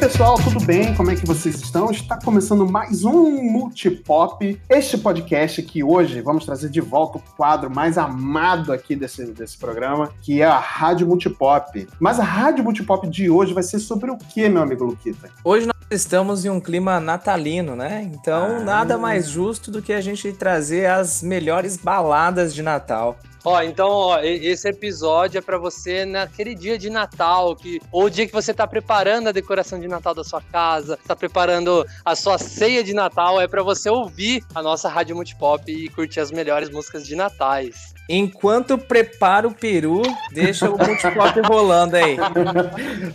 pessoal, tudo bem? Como é que vocês estão? Está começando mais um Multipop, este podcast que hoje vamos trazer de volta o quadro mais amado aqui desse, desse programa, que é a Rádio Multipop. Mas a Rádio Multipop de hoje vai ser sobre o que, meu amigo Luquita? Hoje nós estamos em um clima natalino, né? Então, ah. nada mais justo do que a gente trazer as melhores baladas de Natal. Ó, então, ó, esse episódio é para você naquele dia de Natal, que, ou o dia que você tá preparando a decoração de Natal da sua casa, tá preparando a sua ceia de Natal, é para você ouvir a nossa Rádio Multipop e curtir as melhores músicas de natais. Enquanto prepara o peru, deixa o multipop rolando aí.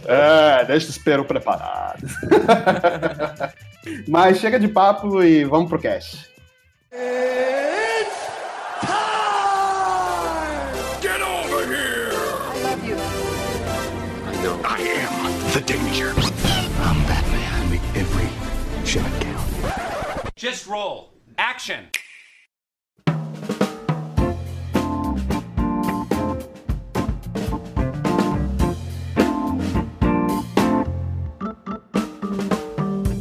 É, deixa o peru preparado. Mas chega de papo e vamos pro cast. the danger. I'm Batman. I make every shot count. Just roll. Action.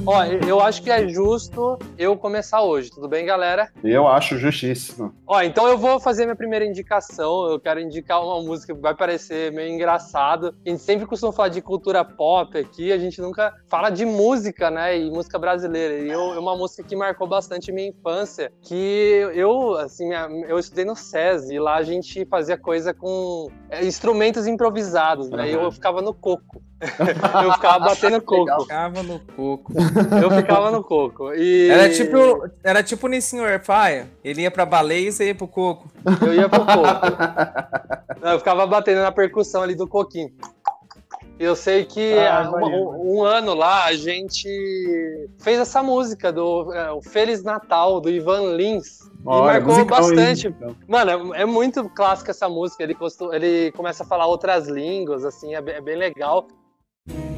Ó, eu acho que é justo eu começar hoje, tudo bem, galera? Eu acho justíssimo. Ó, então eu vou fazer minha primeira indicação. Eu quero indicar uma música que vai parecer meio engraçado. A gente sempre costuma falar de cultura pop aqui, a gente nunca fala de música, né? E música brasileira. E eu, é uma música que marcou bastante minha infância, que eu, assim, eu estudei no SESI e lá a gente fazia coisa com é, instrumentos improvisados, né? Uhum. E eu ficava no coco. eu ficava batendo coco. Eu ficava no coco. Eu ficava no coco. E... Era tipo, era tipo Nissin Airfire. Ele ia pra baleia e você ia pro coco. Eu ia pro coco. eu ficava batendo na percussão ali do coquinho. Eu sei que ah, um, um, ano lá a gente fez essa música do é, o Feliz Natal do Ivan Lins. Olha, e marcou bastante. então. Mano, é, é, muito clássica essa música. Ele, costum, ele começa a falar outras línguas, assim, é bem, é bem legal. you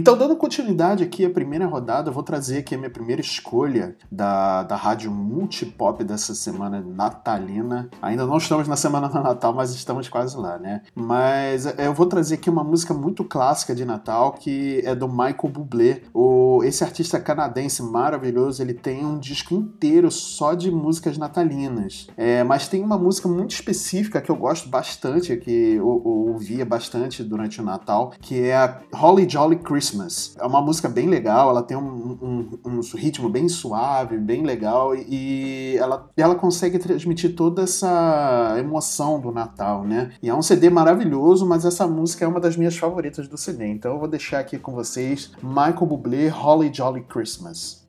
Então, dando continuidade aqui à primeira rodada, eu vou trazer aqui a minha primeira escolha da, da rádio multipop dessa semana natalina. Ainda não estamos na semana do Natal, mas estamos quase lá, né? Mas é, eu vou trazer aqui uma música muito clássica de Natal, que é do Michael Bublé. O, esse artista canadense maravilhoso, ele tem um disco inteiro só de músicas natalinas. É, mas tem uma música muito específica que eu gosto bastante, que eu, eu ouvia bastante durante o Natal, que é a Holly Jolly Christmas. Christmas. É uma música bem legal, ela tem um, um, um ritmo bem suave, bem legal, e ela, ela consegue transmitir toda essa emoção do Natal, né? E é um CD maravilhoso, mas essa música é uma das minhas favoritas do CD. Então eu vou deixar aqui com vocês Michael Bublé, Holly Jolly Christmas.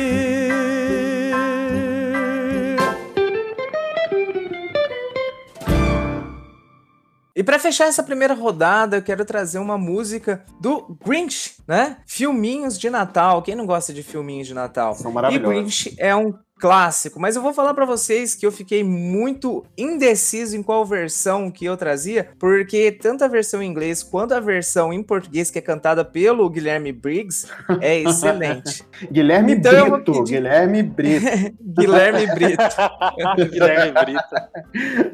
E pra fechar essa primeira rodada, eu quero trazer uma música do Grinch, né? Filminhos de Natal. Quem não gosta de filminhos de Natal? São E maravilhosos. Grinch é um clássico, mas eu vou falar pra vocês que eu fiquei muito indeciso em qual versão que eu trazia, porque tanto a versão em inglês quanto a versão em português que é cantada pelo Guilherme Briggs é excelente. Guilherme Então eu vou Brito. pedir- Guilherme Brito. Guilherme Brito, Guilherme Brito.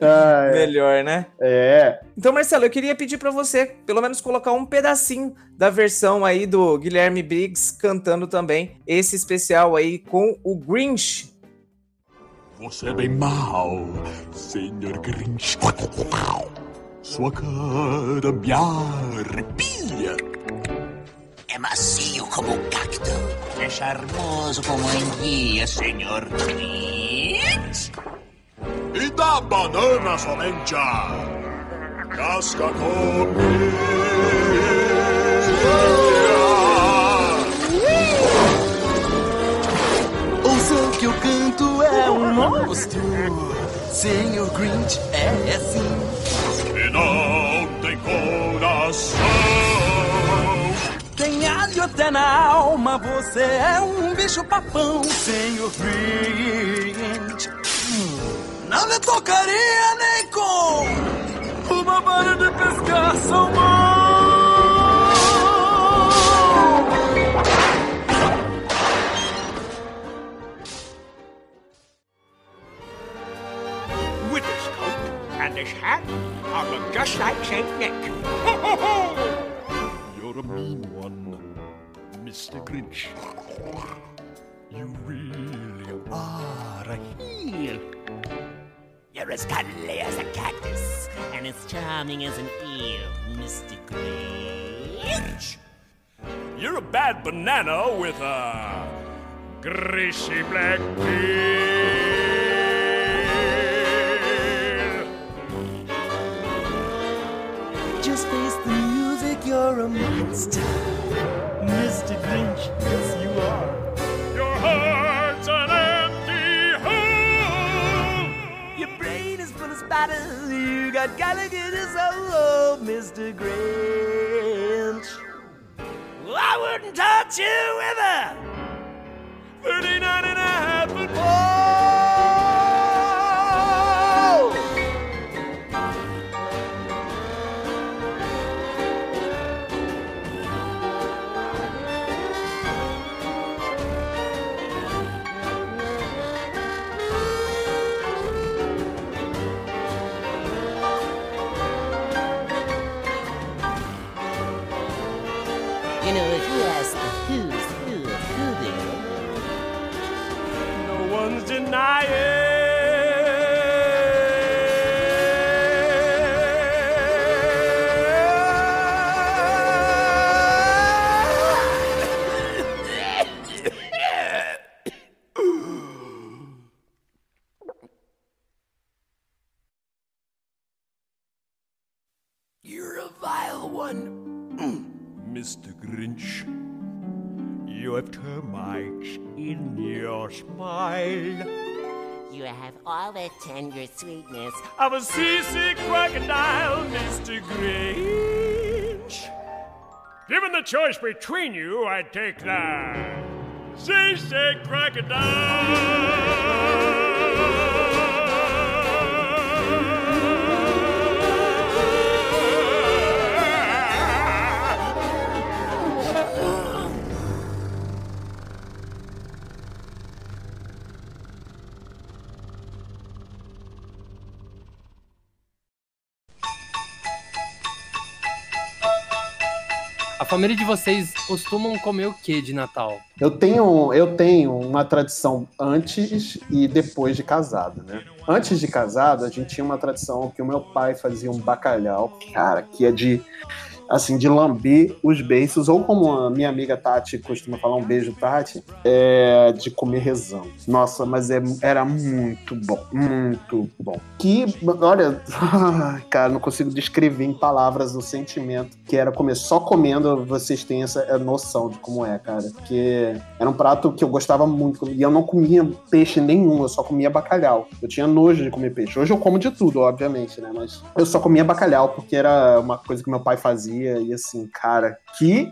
Ah, é. melhor, né? é. Então, Marcelo, eu queria pedir pra você, pelo menos, colocar um pedacinho da versão aí do Guilherme Briggs cantando também esse especial aí com o Grinch. Você é bem mau, Senhor Grinch. Sua cara me arrepia. É macio como um cacto. É charmoso como enguia, senhor Grinch. E da banana somente a casca come. Canto é um monstro. Senhor Grinch é assim. E não tem coração. Tem alho até na alma, você é um bicho papão, Senhor Grinch. Hum, Não lhe tocaria nem com uma vara de pescar salmão. And his hat, I look just like Saint Nick. You're a mean one, Mr. Grinch. You really are a heel. You're as cuddly as a cactus and as charming as an eel, Mr. Grinch. You're a bad banana with a greasy black peel. You're a monster. Mr. Grinch, yes you are. Your heart's an empty hole. Your brain is full of spatters. You got Gallagher's soul, Mr. Grinch. Well, I wouldn't touch you with a 39 and a tender sweetness. of a seasick crocodile, Mr. Grinch. Given the choice between you, I'd take the seasick crocodile. Família de vocês costumam comer o que de Natal? Eu tenho, eu tenho uma tradição antes e depois de casado, né? Antes de casado, a gente tinha uma tradição que o meu pai fazia um bacalhau, cara, que é de assim, de lamber os beiços, ou como a minha amiga Tati costuma falar, um beijo, Tati, é de comer rezando. Nossa, mas é, era muito bom, muito bom. Que, olha, cara, não consigo descrever em palavras o sentimento que era comer. Só comendo vocês têm essa noção de como é, cara. Porque era um prato que eu gostava muito, e eu não comia peixe nenhum, eu só comia bacalhau. Eu tinha nojo de comer peixe. Hoje eu como de tudo, obviamente, né? Mas eu só comia bacalhau, porque era uma coisa que meu pai fazia e assim, cara, que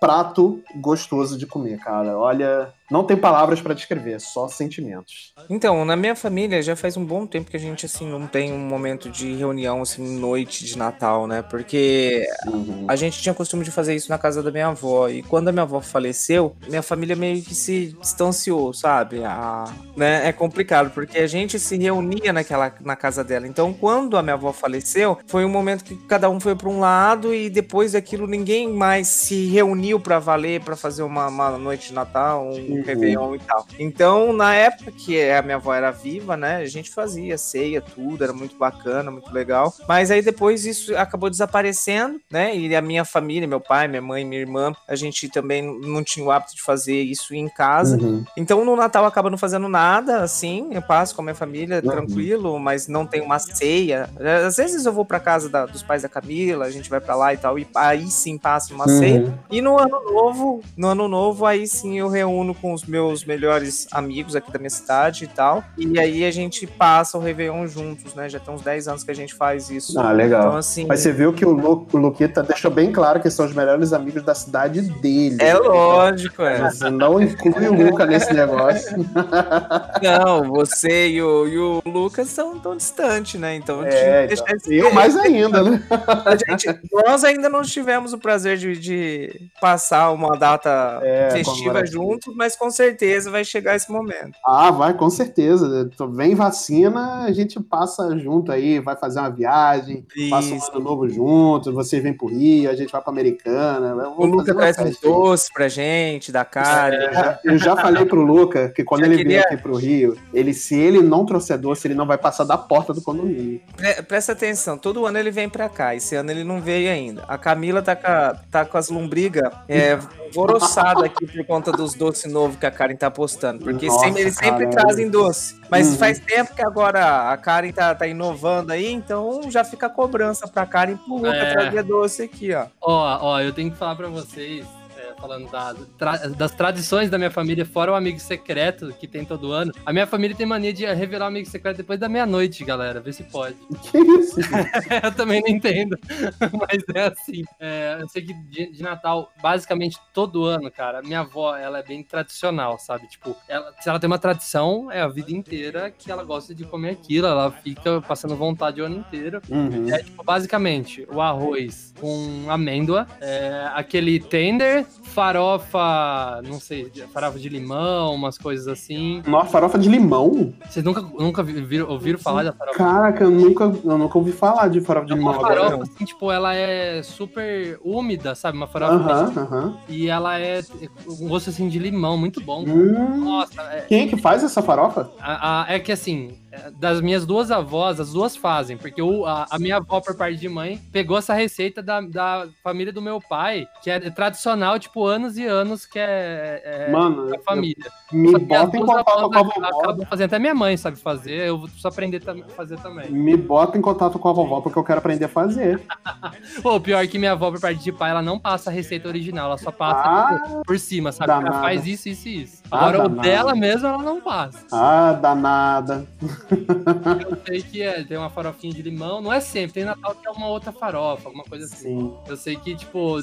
prato gostoso de comer, cara. Olha, não tem palavras pra descrever, só sentimentos. Então, na minha família já faz um bom tempo que a gente assim não tem um momento de reunião assim noite de Natal, né? Porque Uhum. a gente tinha costume de fazer isso na casa da minha avó e quando a minha avó faleceu, minha família meio que se distanciou, sabe? A, né? É complicado porque a gente se reunia naquela na casa dela. Então, quando a minha avó faleceu, foi um momento que cada um foi para um lado e depois daquilo ninguém mais se reuniu para valer para fazer uma, uma noite de Natal, um Uhum. Réveillon e tal. Então, na época que a minha avó era viva, né, a gente fazia ceia, tudo, era muito bacana, muito legal. Mas aí depois isso acabou desaparecendo, né, e a minha família, meu pai, minha mãe, minha irmã, a gente também não tinha o hábito de fazer isso em casa. Uhum. Então, no Natal acaba não fazendo nada, assim, eu passo com a minha família, Uhum. tranquilo, mas não tem uma ceia. Às vezes eu vou pra casa da- dos pais da Camila, a gente vai pra lá e tal, e aí sim passa uma. Uhum. E no ano novo, no ano novo, aí sim eu reúno com os meus melhores amigos aqui da minha cidade e tal. E aí a gente passa o Réveillon juntos, né? Já tem uns 10 anos que a gente faz isso. Ah, legal. Então, assim. Mas você viu que o, Lu, o Luquita deixou bem claro que são os melhores amigos da cidade dele. É lógico, é. Você não inclui o Luca nesse negócio. Não, você e o, e o Lucas são tão distantes, né? Então, É, então. Eu mais ainda, né? A gente- nós ainda não tivemos o prazer de, de passar uma data É, festiva juntos, mas com certeza vai chegar esse momento. Ah, vai, com certeza. Então, Vem vacina, a gente passa junto aí, vai fazer uma viagem, passa um Isso. ano novo junto, vocês vêm pro Rio, a gente vai pra Americana. O uma traz um doce pra gente, da cara. Eu já- Eu já falei pro Luca que quando Já ele queria- vier aqui pro Rio, ele, se ele não trouxer doce, ele não vai passar da porta do condomínio. Pre- Presta atenção, todo ano ele vem pra cá. Esse ano ele não veio ainda. A Camila tá, tá tá com as lombrigas é, alvoroçadas aqui por conta dos doces novos que a Karen tá postando. Porque Nossa, sempre, eles sempre trazem doce. Mas Uhum. faz tempo que agora a Karen tá, tá inovando aí, então já fica a cobrança pra Karen pro Luca É. trazer doce aqui, ó. Ó, ó, eu tenho que falar pra vocês, é, falando da- tra- das tradições da minha família, fora o amigo secreto que tem todo ano. A minha família tem mania de revelar o amigo secreto depois da meia-noite, galera. Vê se pode. Que isso? eu também não entendo, mas é assim. É, eu sei que de, de Natal, basicamente todo ano, cara, minha avó, ela é bem tradicional, sabe? Tipo, ela- se ela tem uma tradição, é a vida inteira que ela gosta de comer aquilo, ela fica passando vontade o ano inteiro. Uhum. É, tipo, basicamente, o arroz com amêndoa, é, aquele tender, farofa, não sei, farofa de limão, umas coisas assim. Nossa, farofa de limão? Vocês nunca, nunca vi- viram, ouviram falar da farofa? Caraca, eu nunca, eu nunca ouvi falar de farofa de limão Uma agora. farofa, assim, tipo, ela é super úmida, sabe? Uma farofa Aham, aham. E ela é um gosto assim de limão, muito bom. Hum. Nossa, é, Quem é que faz essa farofa? a- a- é que assim, das minhas duas avós, as duas fazem, porque o- a, a minha avó, por parte de mãe, pegou essa receita da, da família do meu pai, que é tradicional, tipo, anos e anos que é, é Mano, da família. me que as bota em contato com a vovó. Acabam fazendo, até minha mãe sabe fazer, eu preciso aprender a fazer também. Me bota em contato com a vovó porque eu quero aprender a fazer. Pô, o pior que minha avó, por parte de pai, ela não passa a receita original, ela só passa Ah, tipo, por cima, sabe? Ela danada. faz isso, isso e isso. Ah, Agora, o danada. dela mesmo, ela não passa. ah, danada. Eu sei que é, tem uma farofinha de limão, não é sempre, tem Natal que é uma outra farofa, alguma coisa assim. Sim. Eu sei que, tipo,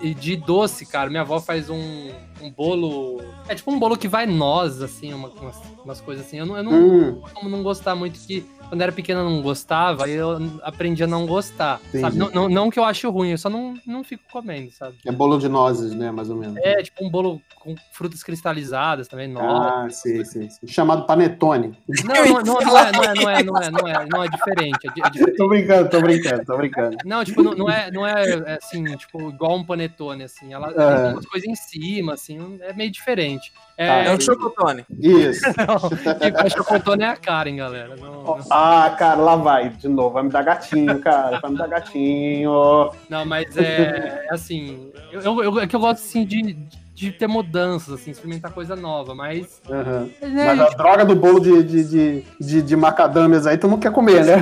de, de doce, cara, minha avó faz um, um bolo. É tipo um bolo que vai noz, assim, uma- umas, umas coisas assim. Eu não, eu não Hum, como não gostar muito que. Quando era pequena não gostava, aí eu aprendi a não gostar. Não, não, não que eu acho ruim, eu só não, não fico comendo, sabe? é bolo de nozes, né? Mais ou menos. É, tipo um bolo com frutas cristalizadas também, noz. Ah, sim, sim, sim. Chamado panetone. Não, não, não, não é, não é, não é, não é, não é, não é diferente. É, é diferente. Tô brincando, tô brincando, tô brincando. Não, tipo, não, não é, não é é, assim, tipo, igual um panetone, assim. Ela É. tem umas coisas em cima, assim, é meio diferente. Tá, É, É um chocotone. Isso. não, quem faz chocotone é a Karen, galera. Não, não, Ah, cara, lá vai, de novo. Vai me dar gatinho, cara. Vai me dar gatinho. não, mas é, é assim, eu, eu, é que eu gosto, assim, de, de ter mudanças, assim, experimentar coisa nova, mas... É, Mas a droga do bolo de, de, de, de, de macadâmias aí, tu não quer comer, né?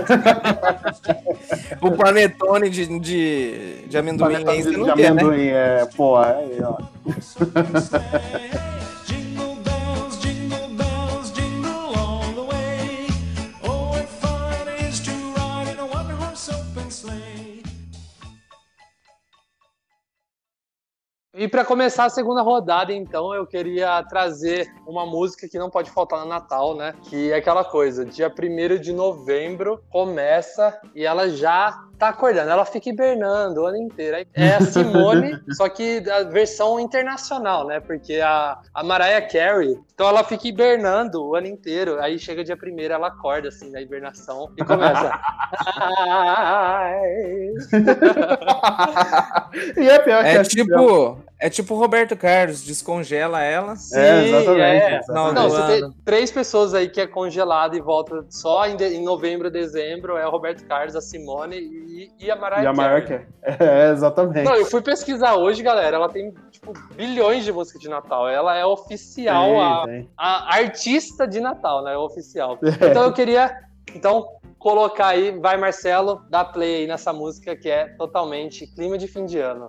O panetone de, de, de amendoim Panetone aí de, você não de quer, né? amendoim, é, pô, aí, ó. E para começar a segunda rodada, então, eu queria trazer uma música que não pode faltar no Natal, né? Que é aquela coisa, dia 1 de novembro começa e ela já tá acordando, ela fica hibernando o ano inteiro. É a Simone, só que a versão internacional, né? Porque a, a Mariah Carey, então ela fica hibernando o ano inteiro. Aí chega dia 1 ela acorda, assim, na hibernação e começa. e é pior que É tipo, é tipo o Roberto Carlos, descongela ela. É, exatamente. é. exatamente. Não, você tem três pessoas aí que é congelado e volta só em, de- em novembro, dezembro, é o Roberto Carlos, a Simone e, e a Mariah E a. Mariah. É, exatamente. Não, eu fui pesquisar hoje, galera, ela tem, tipo, bilhões de músicas de Natal. Ela é oficial, Tem, a, tem. a artista de Natal, né? Oficial. Então eu queria, então, colocar aí, vai Marcelo, dá play aí nessa música que é totalmente clima de fim de ano.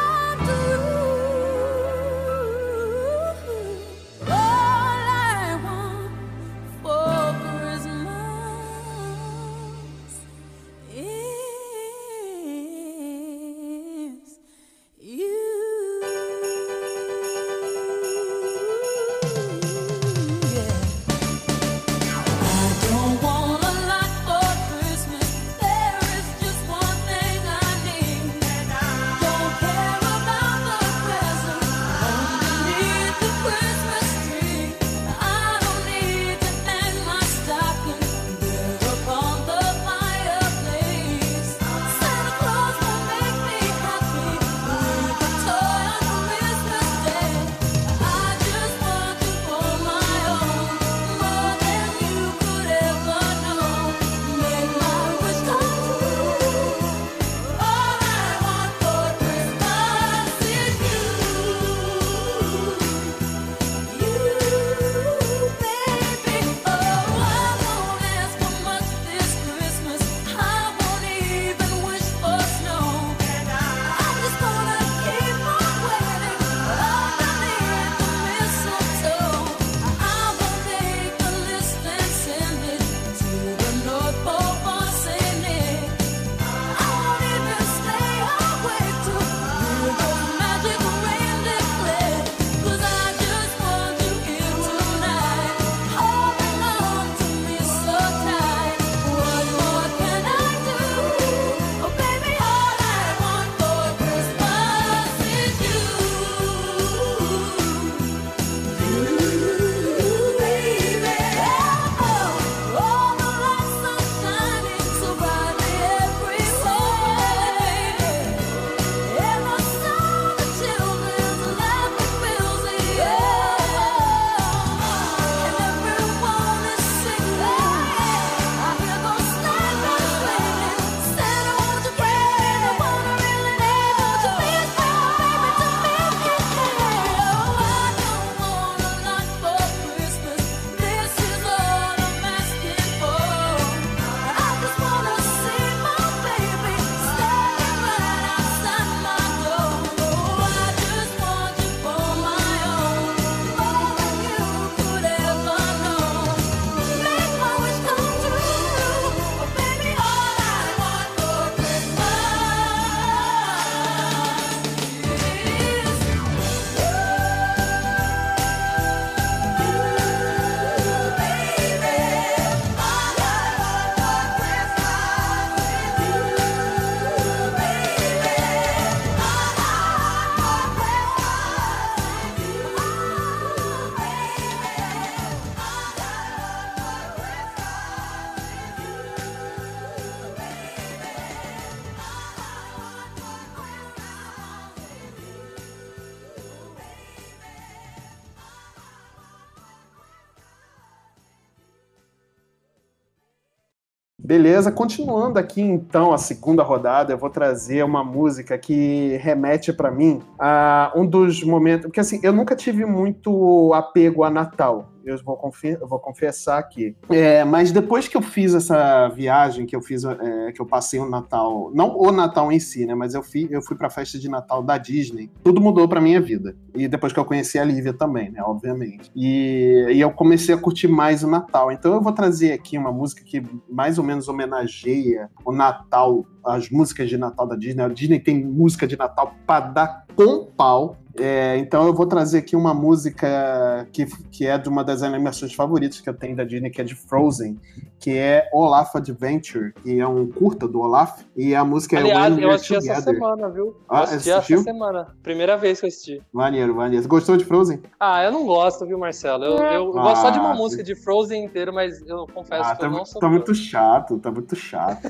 Beleza, continuando aqui então a segunda rodada, eu vou trazer uma música que remete pra mim a um dos momentos. Porque assim, eu nunca tive muito apego a Natal. Eu vou, confi- eu vou confessar aqui. É, mas depois que eu fiz essa viagem, que eu fiz, é, que eu passei o Natal, não o Natal em si, né? Mas eu fui, eu fui pra festa de Natal da Disney. Tudo mudou pra minha vida. E depois que eu conheci a Lívia também, né? Obviamente. E, e eu comecei a curtir mais o Natal. Então eu vou trazer aqui uma música que mais ou menos homenageia o Natal, as músicas de Natal da Disney. A Disney tem música de Natal pra dar com pau. É, então eu vou trazer aqui uma música que, que é de uma das animações favoritas que eu tenho da Disney, que é de Frozen, que é Olaf Adventure, que é um curta do Olaf, e a música Aliás, é When eu We're assisti essa Together. semana, viu? Eu Ah, assisti assistiu? essa semana. Primeira vez que eu assisti. Maneiro, maneiro. Gostou de Frozen? Ah, eu não gosto, viu, Marcelo? Eu, eu- eu gosto só de uma Ah, música de Frozen inteiro, mas eu confesso Ah, que eu tá, não sou tá fã. muito chato, tá muito chato.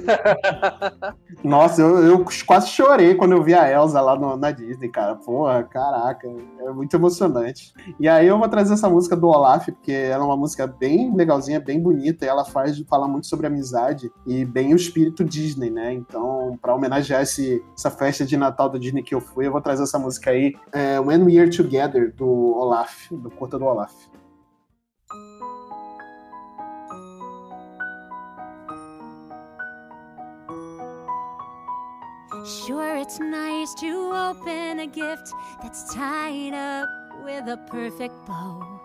Nossa, eu, eu quase chorei quando eu vi a Elsa lá no- na Disney, cara. Porra, caraca, é muito emocionante. E aí eu vou trazer essa música do Olaf, porque ela é uma música bem legalzinha, bem bonita, e ela faz fala muito sobre amizade e bem o espírito Disney, né? Então, pra homenagear esse, essa festa de Natal da Disney que eu fui, eu vou trazer essa música aí, é, When We Are Together, do Olaf, do curta do Olaf. Sure, it's nice to open a gift that's tied up with a perfect bow.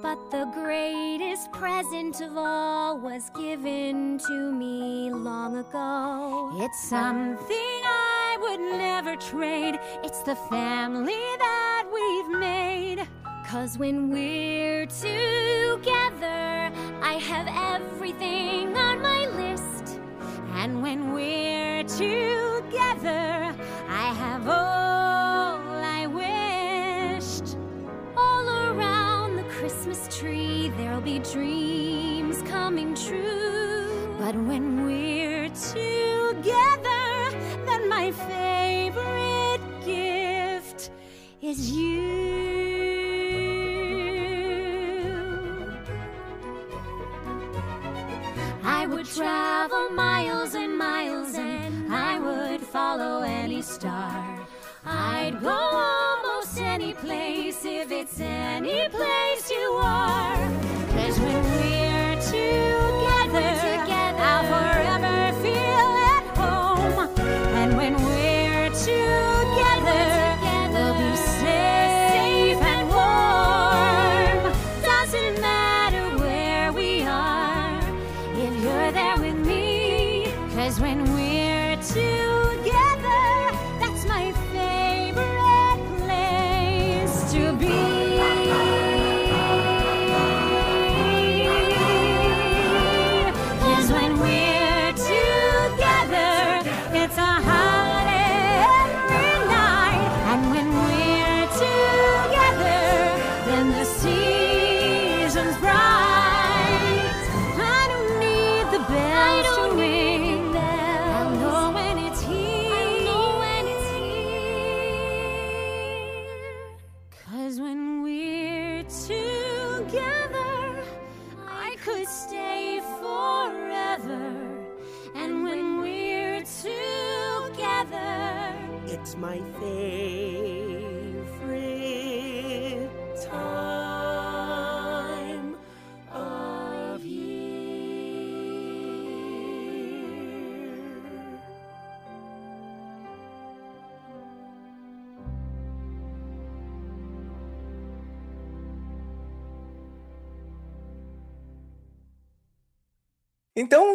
But the greatest present of all was given to me long ago. It's something I would never trade. It's the family that we've made. Cause when we're together, I have everything on my list. And when we're together, I have all I wished. All around the Christmas tree, there'll be dreams coming true. But when we're together, then my favorite gift is you. Would travel miles and miles and I would follow any star. I'd go almost any place if it's any place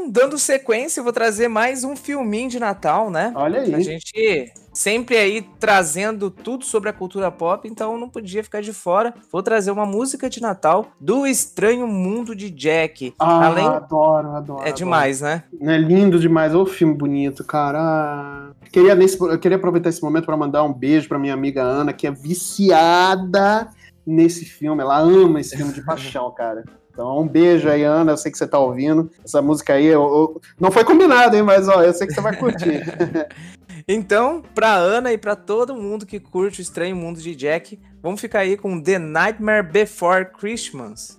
Então, dando sequência, eu vou trazer mais um filminho de Natal, né? Olha aí. A gente sempre aí trazendo tudo sobre a cultura pop, então não podia ficar de fora. Vou trazer uma música de Natal do Estranho Mundo de Jack. Ah, Além adoro, adoro. é adoro. demais, né? É lindo demais, ô filme bonito, cara. Queria, nesse, eu queria aproveitar esse momento para mandar um beijo para minha amiga Ana, que é viciada nesse filme. Ela ama esse filme de paixão, cara. Então, um beijo aí, Ana. Eu sei que você tá ouvindo. Essa música aí, eu- eu- não foi combinado, hein? Mas ó, eu sei que você vai curtir. Então, pra Ana e pra todo mundo que curte o Estranho Mundo de Jack, vamos ficar aí com The Nightmare Before Christmas.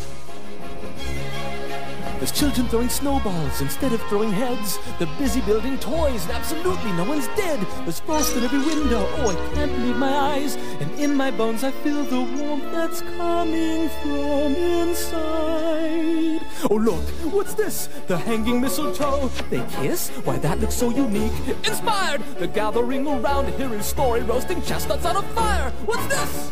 There's children throwing snowballs instead of throwing heads. They're busy building toys and absolutely no one's dead. There's frost in every window. Oh, I can't believe my eyes. And in my bones I feel the warmth that's coming from inside. Oh, look, what's this? The hanging mistletoe. They kiss? Why, that looks so unique. Inspired! They're gathering around to hear his story, roasting chestnuts on a fire. What's this?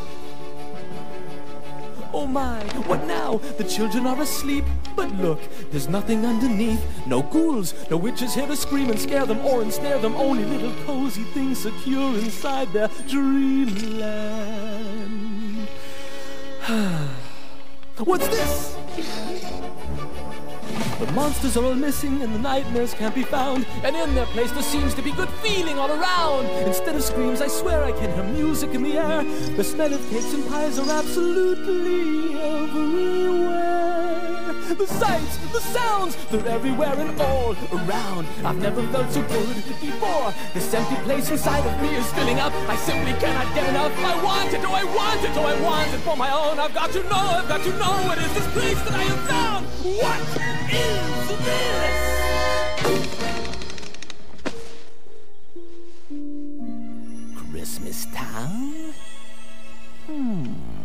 Oh my, what now? The children are asleep. But look, there's nothing underneath. No ghouls, no witches here to scream and scare them or ensnare them. Only little cozy things secure inside their dreamland. What's this? The monsters are all missing and the nightmares can't be found. And in their place there seems to be good feeling all around. Instead of screams, I swear I can hear music in the air. The smell of cakes and pies are absolutely everywhere. The sights, the sounds, they're everywhere and all around. I've never felt so good before. This empty place inside of me is filling up. I simply cannot get enough. I want it, oh I want it, oh I want it for my own. I've got to know, I've got to know what is this place that I have found. What is this? Christmas Town? Hmm.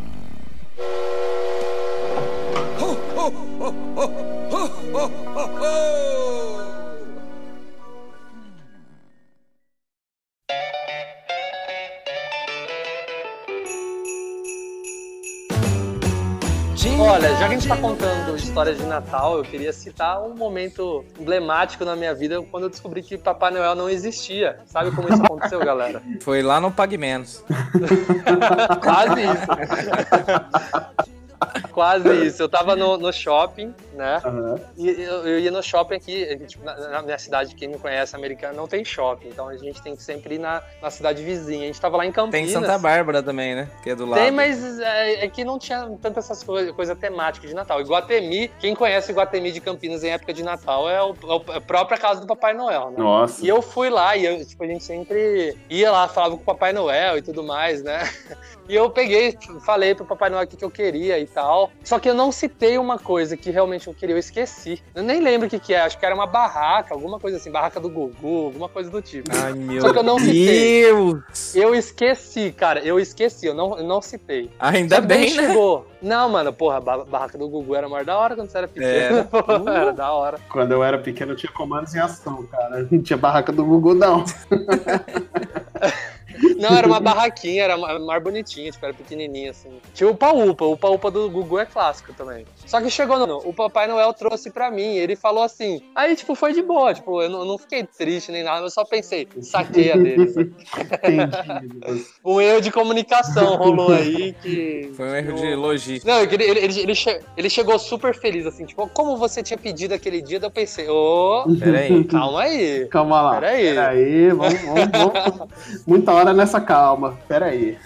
Ho, ho, ho, ho, ho, ho, ho! Olha, já que a gente tá contando histórias de Natal, eu queria citar um momento emblemático na minha vida quando eu descobri que Papai Noel não existia. Sabe como isso aconteceu, galera? Foi lá no Pague Menos. Quase isso. Quase isso. Eu tava no, no shopping, né? E eu, eu ia no shopping aqui, tipo, na, na minha cidade, quem não conhece, americana, não tem shopping. Então a gente tem que sempre ir na, na cidade vizinha. A gente tava lá em Campinas. Tem Santa Bárbara também, né? Que é do lado. Tem, mas é, é que não tinha tanta essas coisas coisa temáticas de Natal. Iguatemi, quem conhece Iguatemi de Campinas em época de Natal é, o, é a própria casa do Papai Noel, né? Nossa. E eu fui lá e eu, tipo, a gente sempre ia lá, falava com o Papai Noel e tudo mais, né? E eu peguei, falei pro Papai Noel o que, que eu queria e tal. Só que eu não citei uma coisa que realmente eu queria, eu esqueci. Eu nem lembro o que, que é, acho que era uma barraca, alguma coisa assim, barraca do Gugu, alguma coisa do tipo. Ai, meu Só que eu não citei. Deus! Eu esqueci, cara, eu esqueci, eu não, eu não citei. Ainda Só que bem, né? chegou. Não, mano, porra, a ba- barraca do Gugu era maior da hora quando você era pequeno. Era. Porra, era da hora. Quando eu era pequeno, eu tinha comandos em ação, cara. Não tinha barraca do Google, não. Não, era uma barraquinha, era ma- mais bonitinha, tipo, era pequenininha, assim. Tinha o Upa-Upa, o Upa-Upa do Gugu é clássico também. Só que chegou no... O Papai Noel trouxe pra mim, ele falou assim... Aí, tipo, foi de boa, tipo, eu não, não fiquei triste nem nada, eu só pensei, saquei a deles. Um erro de comunicação rolou aí que... Foi um erro de logística. Não, ele, ele, ele, ele che- ele chegou super feliz, assim, tipo, como você tinha pedido aquele dia, eu pensei, ô, Peraí. calma aí. Calma lá. Peraí. Peraí, vamos, vamos, vamos. Muita hora nessa calma. Peraí.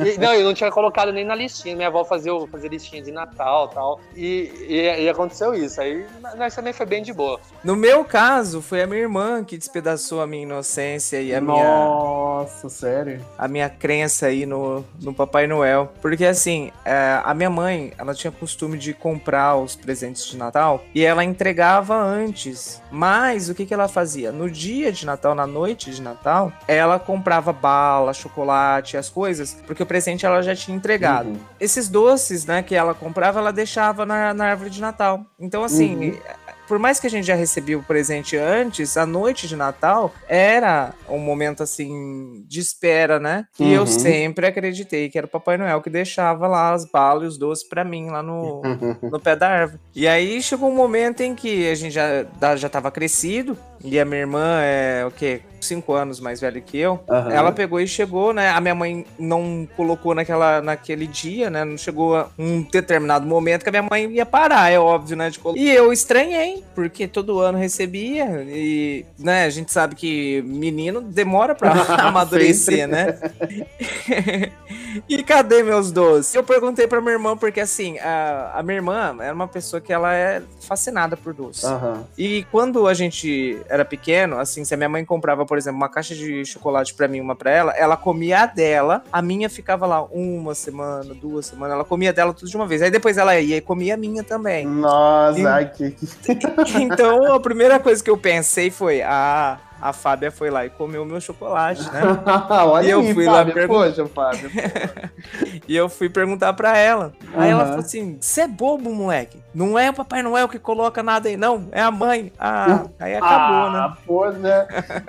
E- não, eu não tinha colocado nem na listinha. Minha avó fazia, fazia listinha de Natal e tal. E, e, aconteceu isso. Aí nós também foi bem de boa. No meu caso, foi a minha irmã que despedaçou a minha inocência e a minha. Nossa, sério? a minha crença aí no, no Papai Noel. Porque assim, é, a minha mãe, ela tinha costume de comprar os presentes de Natal e ela entregava antes. Mas o que, que ela fazia? No dia de Natal, na noite de Natal, ela comprava bala, chocolate, as coisas, porque o presente ela já tinha entregado. Uhum. Esses doces, né, que ela comprava, ela deixava na, na árvore de Natal. Então, assim, Uhum. por mais que a gente já recebia o presente antes, a noite de Natal era um momento assim de espera, né? E Uhum. eu sempre acreditei que era o Papai Noel que deixava lá as balas e os doces pra mim lá no, no pé da árvore. E aí chegou um momento em que a gente já, já tava crescido e a minha irmã é o quê? Cinco anos mais velha que eu. Aham. Ela pegou e chegou, né? A minha mãe não colocou naquela, naquele dia, né? Não chegou a um determinado momento que a minha mãe ia parar, é óbvio, né? De e eu estranhei, porque todo ano recebia e, né? A gente sabe que menino demora pra amadurecer, né? e cadê meus doces? Eu perguntei pra minha irmã, porque assim, a, a minha irmã era uma pessoa que ela é fascinada por doce. Aham. E quando a gente era pequeno, assim, se a minha mãe comprava, por exemplo, uma caixa de chocolate pra mim, uma pra ela, ela comia a dela, a minha ficava lá uma semana, duas semanas, ela comia dela tudo de uma vez. Aí depois ela ia e comia a minha também. Nossa, E- que- Então a primeira coisa que eu pensei foi: ah, a Fábia foi lá e comeu meu chocolate, né? Olha E eu aí, fui lá Fábio. pergun- Poxa, Fábio. E eu fui perguntar pra ela. Aí ela falou assim: você é bobo, moleque. Não é o Papai Noel que coloca nada aí, não. É a mãe. Ah, aí acabou, né? ah, pô, né?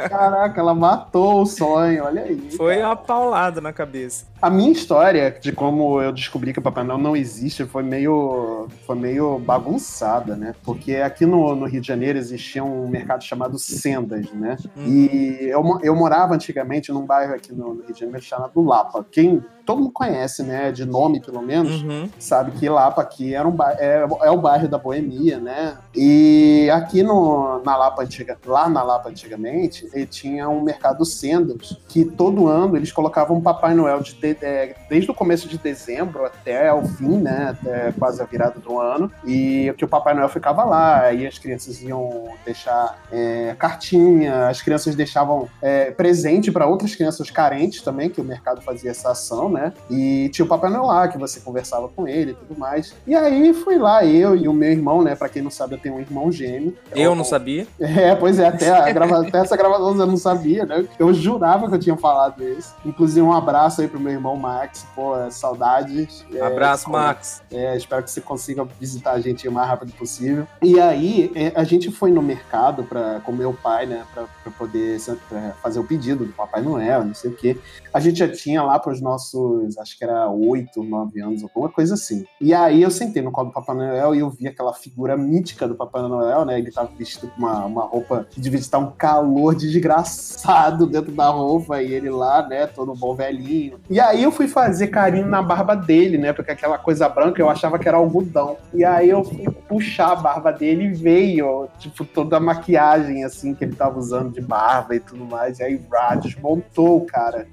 Caraca, ela matou o sonho, olha aí. Foi cara. uma paulada na cabeça. A minha história de como eu descobri que o Papai Noel não existe foi meio, foi meio bagunçada, né? Porque aqui no, no Rio de Janeiro existia um mercado chamado Sendas, né? E eu, eu morava antigamente num bairro aqui no Rio de Janeiro chamado Lapa. Quem todo mundo conhece, né? De nome, pelo menos, Uhum. sabe que Lapa aqui era um é, é o bairro da Boemia, né? E aqui no, na Lapa antiga, lá na Lapa antigamente, ele tinha um mercado Sendas, que todo ano eles colocavam Papai Noel de, de- é, desde o começo de dezembro até o fim, né? Até quase a virada do ano. E que o Papai Noel ficava lá, aí as crianças iam deixar é, cartinha, as crianças deixavam é, presente para outras crianças carentes também, que o mercado fazia essa ação, né? E tinha o Papai Noel lá, que você conversava com ele e tudo mais. E aí fui lá, eu e o meu irmão, né? Pra quem não sabe, eu tenho um irmão gêmeo. Eu não sabia. É, pois é, até, a grava... até essa gravação eu não sabia, né? Eu jurava que eu tinha falado isso. Inclusive, um abraço aí pro meu irmão Max, pô, é, saudades. É, Abraço, Max. é, espero que você consiga visitar a gente o mais rápido possível. E aí, é, a gente foi no mercado pra, com meu pai, né, pra, pra poder pra fazer o pedido do Papai Noel, não sei o quê. A gente já tinha lá pros nossos, acho que era oito, nove anos, alguma coisa assim. E aí eu sentei no colo do Papai Noel e eu vi aquela figura mítica do Papai Noel, né? Ele tava vestido com uma, uma roupa que devia estar um calor desgraçado dentro da roupa, e ele lá, né, todo bom velhinho. E aí eu fui fazer carinho na barba dele, né? Porque aquela coisa branca eu achava que era algodão. E aí eu fui puxar a barba dele e veio, tipo, toda a maquiagem, assim, que ele tava usando de barba e tudo mais. E aí, vrá, desmontou cara.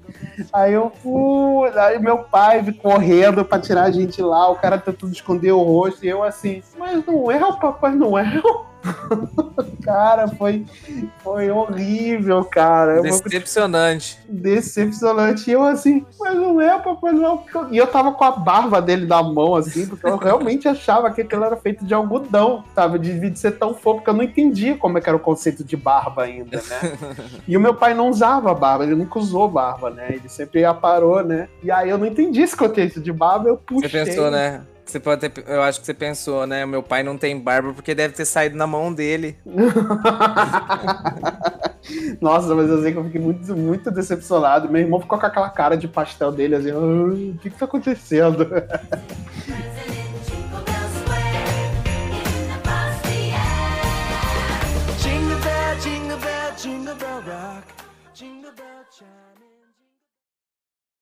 Aí eu fui, aí meu pai correndo pra tirar a gente lá, o cara tentando esconder o rosto, e eu assim, mas não é Papai Noel? cara, foi, foi horrível, cara. É Decepcionante. decepcionante. E eu assim, mas não é o Papai Noel. E eu tava com a barba dele na mão, assim, porque eu realmente achava que aquilo era feito de algodão, sabe? Devia de ser tão fofo, porque eu não entendia como é que era o conceito de barba ainda, né? E o meu pai não usava barba, ele nunca usou barba, né? Ele sempre aparou, né? E aí eu não entendi esse conceito de barba, eu puxei. Você pensou, né? Você pode ter, eu acho que você pensou, né? Meu pai não tem barba porque deve ter saído na mão dele. Nossa, mas eu sei que eu fiquei muito, muito decepcionado. Meu irmão ficou com aquela cara de pastel dele, assim, "Ah, o que que tá acontecendo? Jingle bell, jingle bell, jingle bell rock. Jingle bell chime.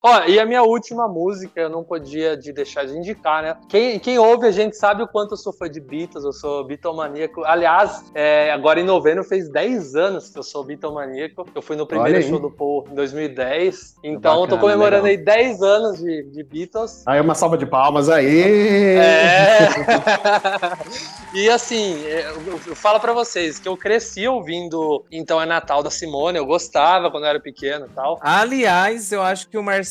Ó, e a minha última música, eu não podia de deixar de indicar, né? Quem, quem ouve a gente sabe o quanto eu sou fã de Beatles, eu sou bitomaníaco. Aliás, é, agora em novembro fez 10 anos que eu sou bitomaníaco. Eu fui no primeiro show do Paul em 2010. Então eu tô Bacana, comemorando legal. aí 10 anos de, de Beatles. Aí uma salva de palmas aí. É. e assim, é, eu, eu falo pra vocês que eu cresci ouvindo Então é Natal da Simone, eu gostava quando eu era pequeno e tal. Aliás, eu acho que o Marcelo.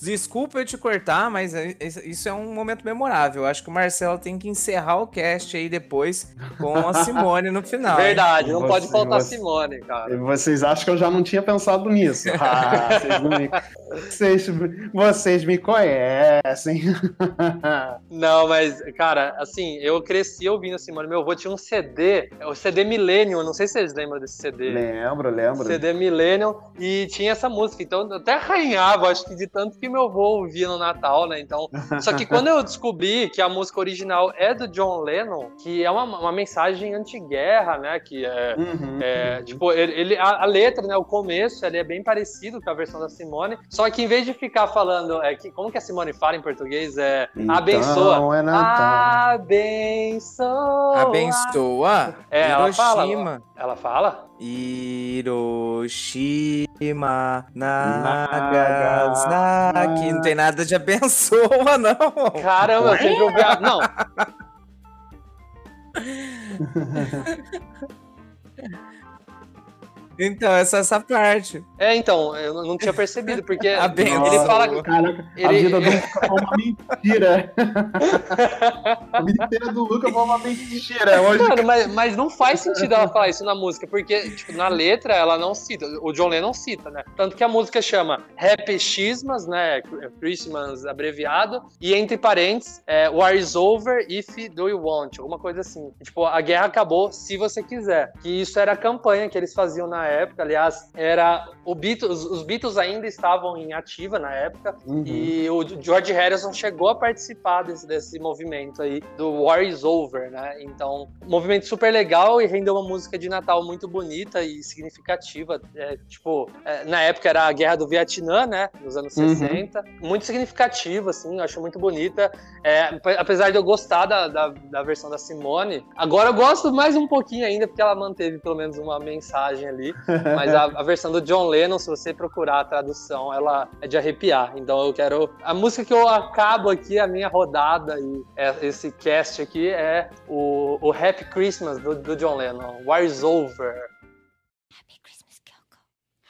Desculpa eu te cortar, mas é- é- isso é um momento memorável. Acho que o Marcelo tem que encerrar o cast aí depois com a Simone no final. hein? Verdade, não Você- pode faltar você- Simone, cara. Vocês acham que eu já não tinha pensado nisso? Ah, vocês, não me, vocês, vocês me conhecem. Não, mas, cara, assim, eu cresci ouvindo a Simone. Meu avô tinha um CD, o CD Millennium, não sei se vocês lembram desse CD. lembro, lembro. CD Millennium, e tinha essa música, então eu até arranhava, acho que de tanto que meu avô ouvia no Natal, né? Então, só que quando eu descobri que a música original é do John Lennon, que é uma, uma mensagem anti-guerra, né? Que é, Uhum. é, tipo, ele, ele- a, a letra, né? O começo, ele é bem parecido com a versão da Simone, só que em vez de ficar falando, é, que, como que a Simone fala em português? É Então abençoa. é Natal. Abençoa. Abençoa. É, ela fala. Hiroshima. Ela fala? Hiroshima, Nagasaki. Não tem nada de abençoa, não. Caramba, eu sempre ouvi. a- Não, Então, essa essa parte. é, então, eu não tinha percebido, porque Abençoa. ele fala. Caraca, a Ele- vida do Luca foi uma mentira. a vida inteira do Luca foi uma mentira. Hoje, Mano, mas, mas não faz sentido ela falar isso na música, porque, tipo, na letra ela não cita, o John Lennon cita, né? Tanto que a música chama Happy Xmas, né? Christmas abreviado, e entre parênteses, é, War is over if do you want, alguma coisa assim. Tipo, a guerra acabou se você quiser. Que isso era a campanha que eles faziam na época, aliás, era o Beatles, os Beatles ainda estavam em ativa na época, Uhum. e o George Harrison chegou a participar desse, desse movimento aí, do War is Over, né? Então, movimento super legal e rendeu uma música de Natal muito bonita e significativa. É, tipo, é, na época era a Guerra do Vietnã, né? Nos anos Uhum. 60. Muito significativa, assim, eu acho muito bonita. É, ap- apesar de eu gostar da, da, da versão da Simone, agora eu gosto mais um pouquinho ainda, porque ela manteve pelo menos uma mensagem ali. Mas a, a versão do John Lennon, se você procurar a tradução, ela é de arrepiar. Então eu quero. A música que eu acabo aqui, a minha rodada e é- esse cast aqui é o, o Happy Christmas do, do John Lennon. War is over. Happy Christmas, Kyoko.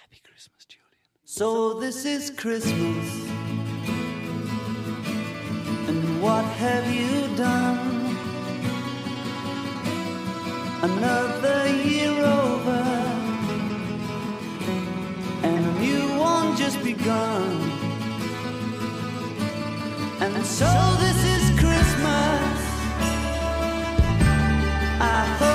Happy Christmas, Julian. So this is Christmas. And what have you done? Another year over. And a new one just begun. And so this is Christmas. I hope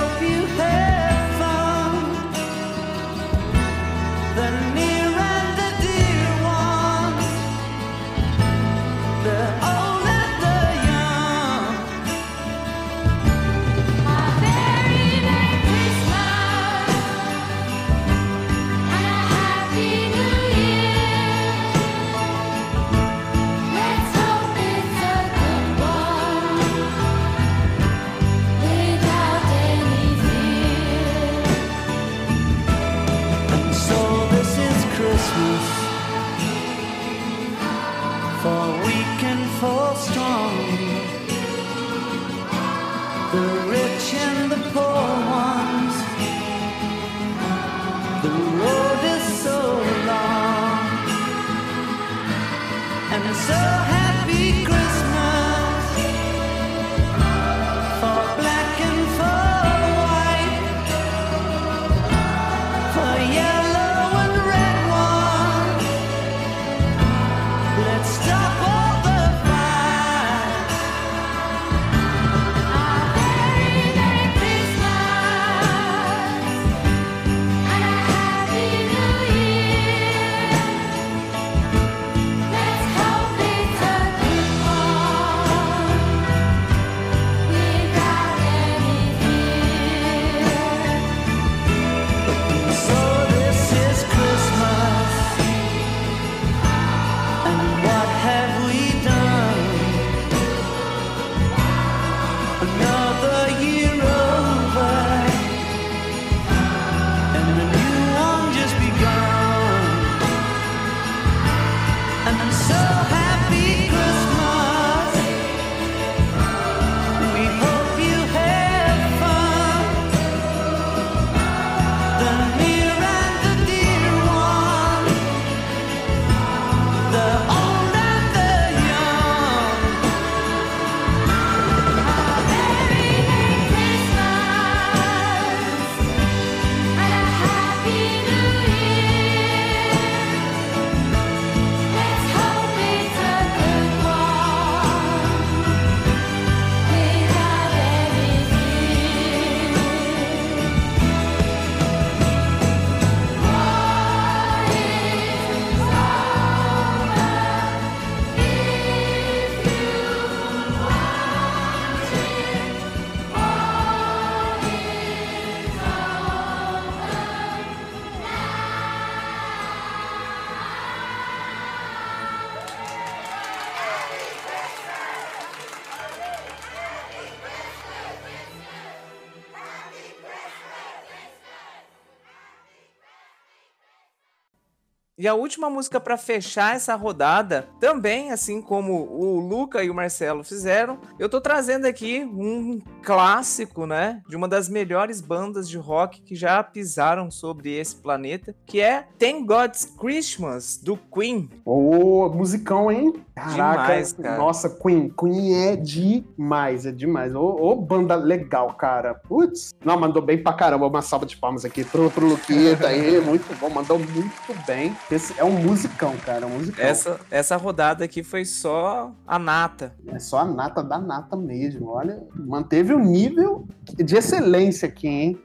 E a última música para fechar essa rodada, também assim como o Luca e o Marcelo fizeram, eu tô trazendo aqui um clássico, né, de uma das melhores bandas de rock que já pisaram sobre esse planeta, que é Thank God's Christmas do Queen. Ô, musicão, hein? Caraca, Demais, cara. nossa, Queen, Queen é demais, é demais. Ô, ô, banda legal, cara. Putz, não, mandou bem pra caramba. Uma salva de palmas aqui pro, pro Luquita aí, muito bom, mandou muito bem. Esse é um musicão, cara, um musicão. Essa, essa rodada aqui foi só a nata. É só a nata da nata mesmo. Olha, manteve o nível de excelência aqui, hein?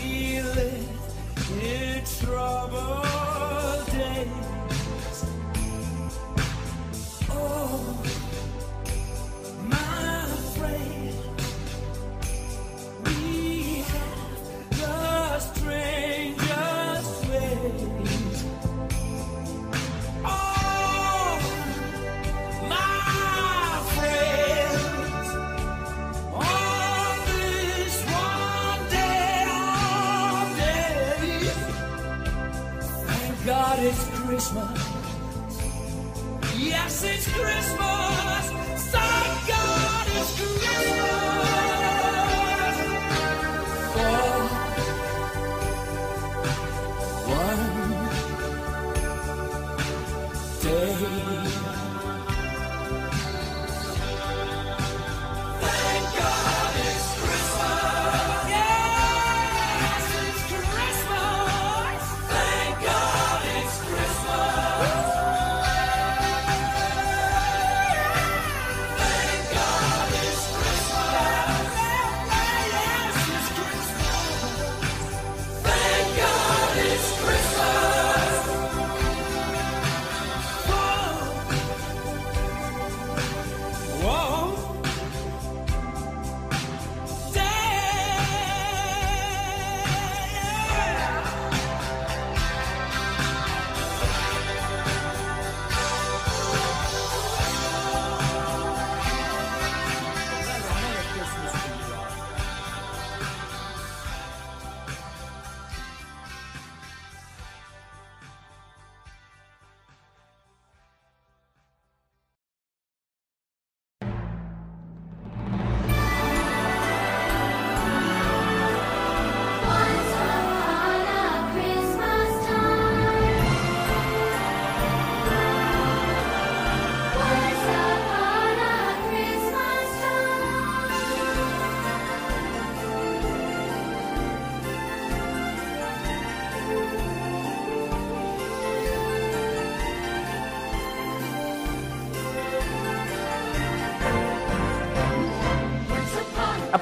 feel it, it's trouble.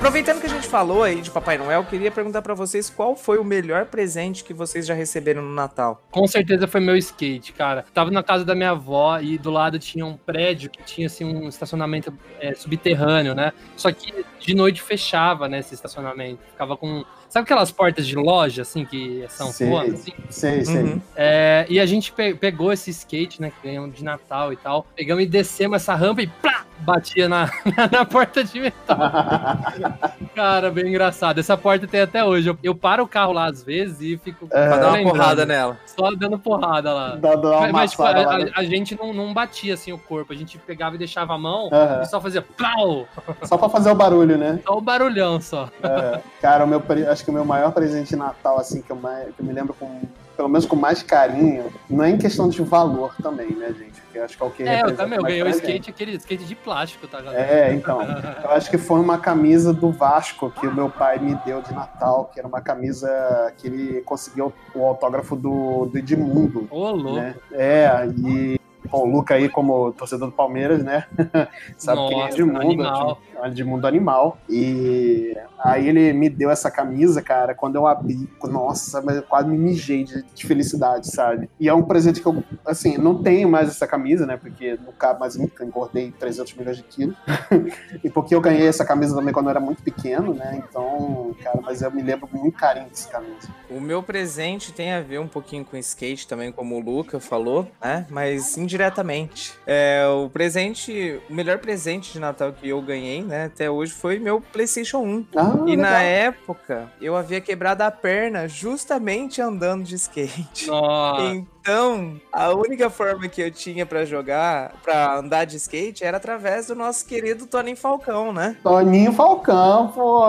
Aproveitando que a gente falou aí de Papai Noel, eu queria perguntar pra vocês qual foi o melhor presente que vocês já receberam no Natal. Com certeza foi meu skate, cara. Tava na casa da minha avó e do lado tinha um prédio que tinha assim um estacionamento é, subterrâneo, né? Só que de noite fechava, né, esse estacionamento. Ficava com Sabe aquelas portas de loja, assim, que são assim? sei. Uhum. É, e a gente pe- pegou esse skate, né, que ganhamos de Natal e tal. Pegamos e descemos essa rampa e plá, batia na, na, porta de metal. Cara, bem engraçado. Essa porta tem até hoje. Eu, eu paro o carro lá às vezes e fico. É. Pra dar uma porrada nela. Só dando porrada lá. Dá, dá uma Mas, mas, tipo, amassada a, lá, né? a- a gente não, não batia assim o corpo, a gente pegava e deixava a mão Aham. e só fazia plau! Só pra fazer o barulho, né? Só o barulhão só. É. Cara, o meu, acho que o meu maior presente de Natal, assim, que eu, mais- que eu me lembro com, pelo menos com mais carinho, não é em questão de valor também, né, gente? Eu acho que é o que É, eu também, eu ganhei o skate, aquele skate de plástico, tá, galera? É, então. Eu acho que foi uma camisa do Vasco que o meu pai me deu de Natal, que era uma camisa que ele conseguiu o autógrafo do, do Edmundo. Ô, louco. né? É, e pô, o Luca aí, como torcedor do Palmeiras, né? Sabe quem é Nossa, Edmundo, animal. Um Edmundo animal. E aí ele me deu essa camisa, cara, quando eu abri, nossa, mas eu quase me mijei de, de felicidade, sabe? E é um presente que eu, assim, não tenho mais essa camisa, né? Porque não cabe mais porque eu engordei 300 milhões de quilos. e porque eu ganhei essa camisa também quando eu era muito pequeno, né? Então, cara, mas eu me lembro com muito carinho dessa camisa. O meu presente tem a ver um pouquinho com skate também, como o Luca falou, né? Mas indiretamente. É, o presente, o melhor presente de Natal que eu ganhei, né, até hoje foi meu PlayStation 1. Ah, e na legal. época, eu havia quebrado a perna justamente andando de skate. Nossa. Então, a única forma que eu tinha pra jogar, pra andar de skate, era através do nosso querido Tony Falcão, né? Toninho Falcão, pô.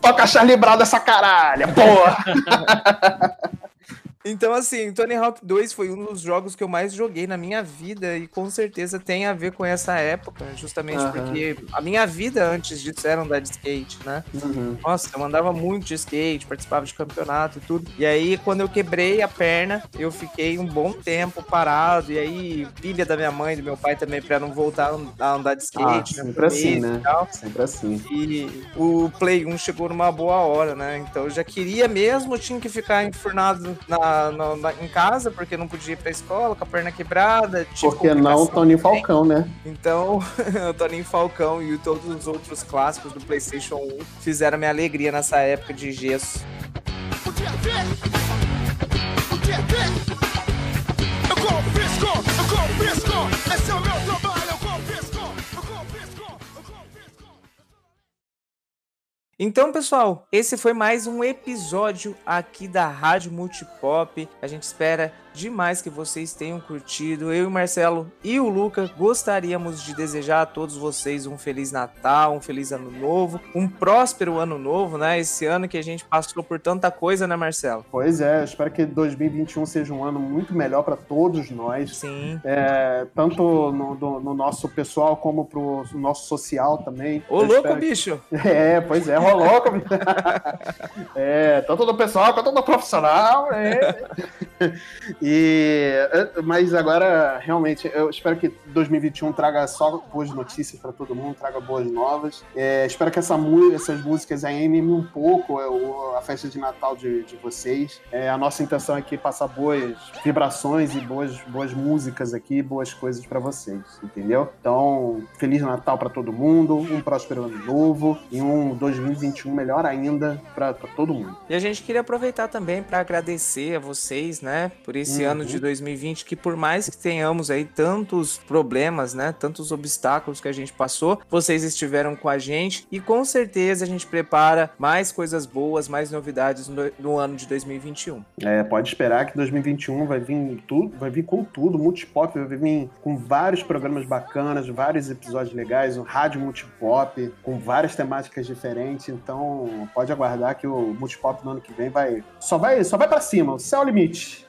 Toca Charlie Brown dessa caralho, porra. Então, assim, Tony Hawk 2 foi um dos jogos que eu mais joguei na minha vida e com certeza tem a ver com essa época, justamente Aham. porque a minha vida antes disso era andar de skate, né? Uhum. Nossa, eu andava muito de skate, participava de campeonato e tudo. E aí, quando eu quebrei a perna, eu fiquei um bom tempo parado. E aí, filha da minha mãe e do meu pai também, pra não voltar a andar de Ah, skate. né, sempre assim, né? Sempre assim. E o Play 1 chegou numa boa hora, né? Então eu já queria mesmo, tinha que ficar enfurnado na, na- na- em casa, porque não podia ir pra escola, com a perna quebrada. tive Por que não o Toninho. Falcão, né? Então, o Toninho Falcão e todos os outros clássicos do PlayStation 1 fizeram minha alegria nessa época de gesso. Podia ver, podia ver. Eu confisco, eu confisco. Esse é o meu trabalho, Então, pessoal, esse foi mais um episódio aqui da Rádio Multipop. A gente espera demais que vocês tenham curtido. Eu e o Marcelo e o Luca gostaríamos de desejar a todos vocês um feliz Natal, um feliz ano novo, um próspero ano novo, né? Esse ano que a gente passou por tanta coisa, né, Marcelo? Pois é, espero que 2021 seja um ano muito melhor para todos nós. Sim. É, tanto no, no- no nosso pessoal como pro nosso social também. Ô, Eu louco, espero que- bicho! É, pois é, rolou. como- é, tanto do pessoal quanto do profissional. é. E, é, mas agora, realmente, eu espero que 2021 traga só boas notícias para todo mundo, traga boas novas. É, espero que essa, essas músicas animem um pouco o- a festa de Natal de, de vocês. É, a nossa intenção aqui é passar boas vibrações e boas, boas músicas aqui, boas coisas para vocês, entendeu? Então, Feliz Natal para todo mundo, um próspero ano novo e um 2021 melhor ainda para todo mundo. E a gente queria aproveitar também para agradecer a vocês, né, por esse Uhum. ano de 2020, que por mais que tenhamos aí tantos problemas, né, tantos obstáculos que a gente passou, vocês estiveram com a gente e com certeza a gente prepara mais coisas boas, mais novidades no, no ano de 2021. É, pode esperar que 2021 vai vir tudo, vai vir com tudo, multipop, vai vir com vários programas bacanas, vários episódios legais, um rádio multipop, com várias temáticas diferentes. Então, pode aguardar que o multipop no ano que vem vai só vai, só vai para cima, o céu é o limite.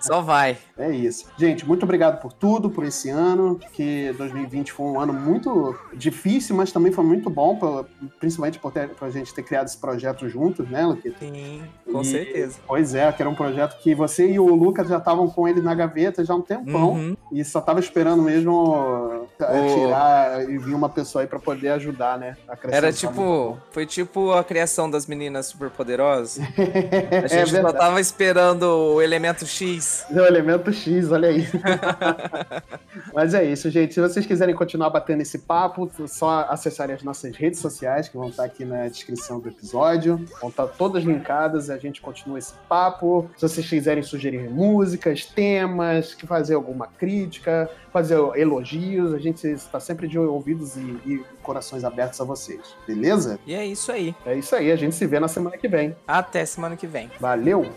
Só vai. É isso. Gente, muito obrigado por tudo, por esse ano, que 2020 foi um ano muito difícil, mas também foi muito bom, pra, principalmente por, ter, por a gente ter criado esse projeto juntos, né, Luquita? Sim, com e, certeza. Pois é, que era um projeto que você e o Lucas já estavam com ele na gaveta já há um tempão, uhum. e só tava esperando mesmo eh, tirar e vir uma pessoa aí pra poder ajudar, né? Era tipo, foi tipo a criação das meninas superpoderosas. a gente é só tava esperando o elemento elemento X. É elemento X, olha aí. Mas é isso, gente. Se vocês quiserem continuar batendo esse papo, só acessarem as nossas redes sociais, que vão estar aqui na descrição do episódio. Vão estar todas linkadas, a gente continua esse papo. Se vocês quiserem sugerir músicas, temas, fazer alguma crítica, fazer elogios, a gente está sempre de ouvidos e, e corações abertos a vocês. Beleza? E é isso aí. É isso aí, a gente se vê na semana que vem. Até semana que vem. Valeu!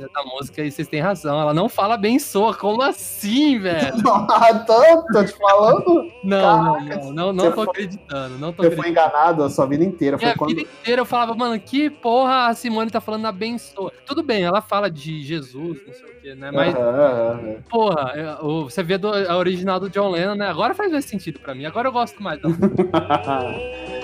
A, a da música e vocês têm razão. Ela não fala bem soa. Como assim, velho? tô, tô te falando. Não, Caraca, não, não, não, tô foi- acreditando. Não tô Você foi acreditando. enganado a sua vida inteira. Foi Minha quando... vida inteira eu falava, mano, que porra a Simone tá falando abençoa. Tudo bem, ela fala de Jesus, não sei o quê, né? Mas, aham. porra, é, você vê do, a original do John Lennon, né? Agora faz mais sentido pra mim. Agora eu gosto mais. da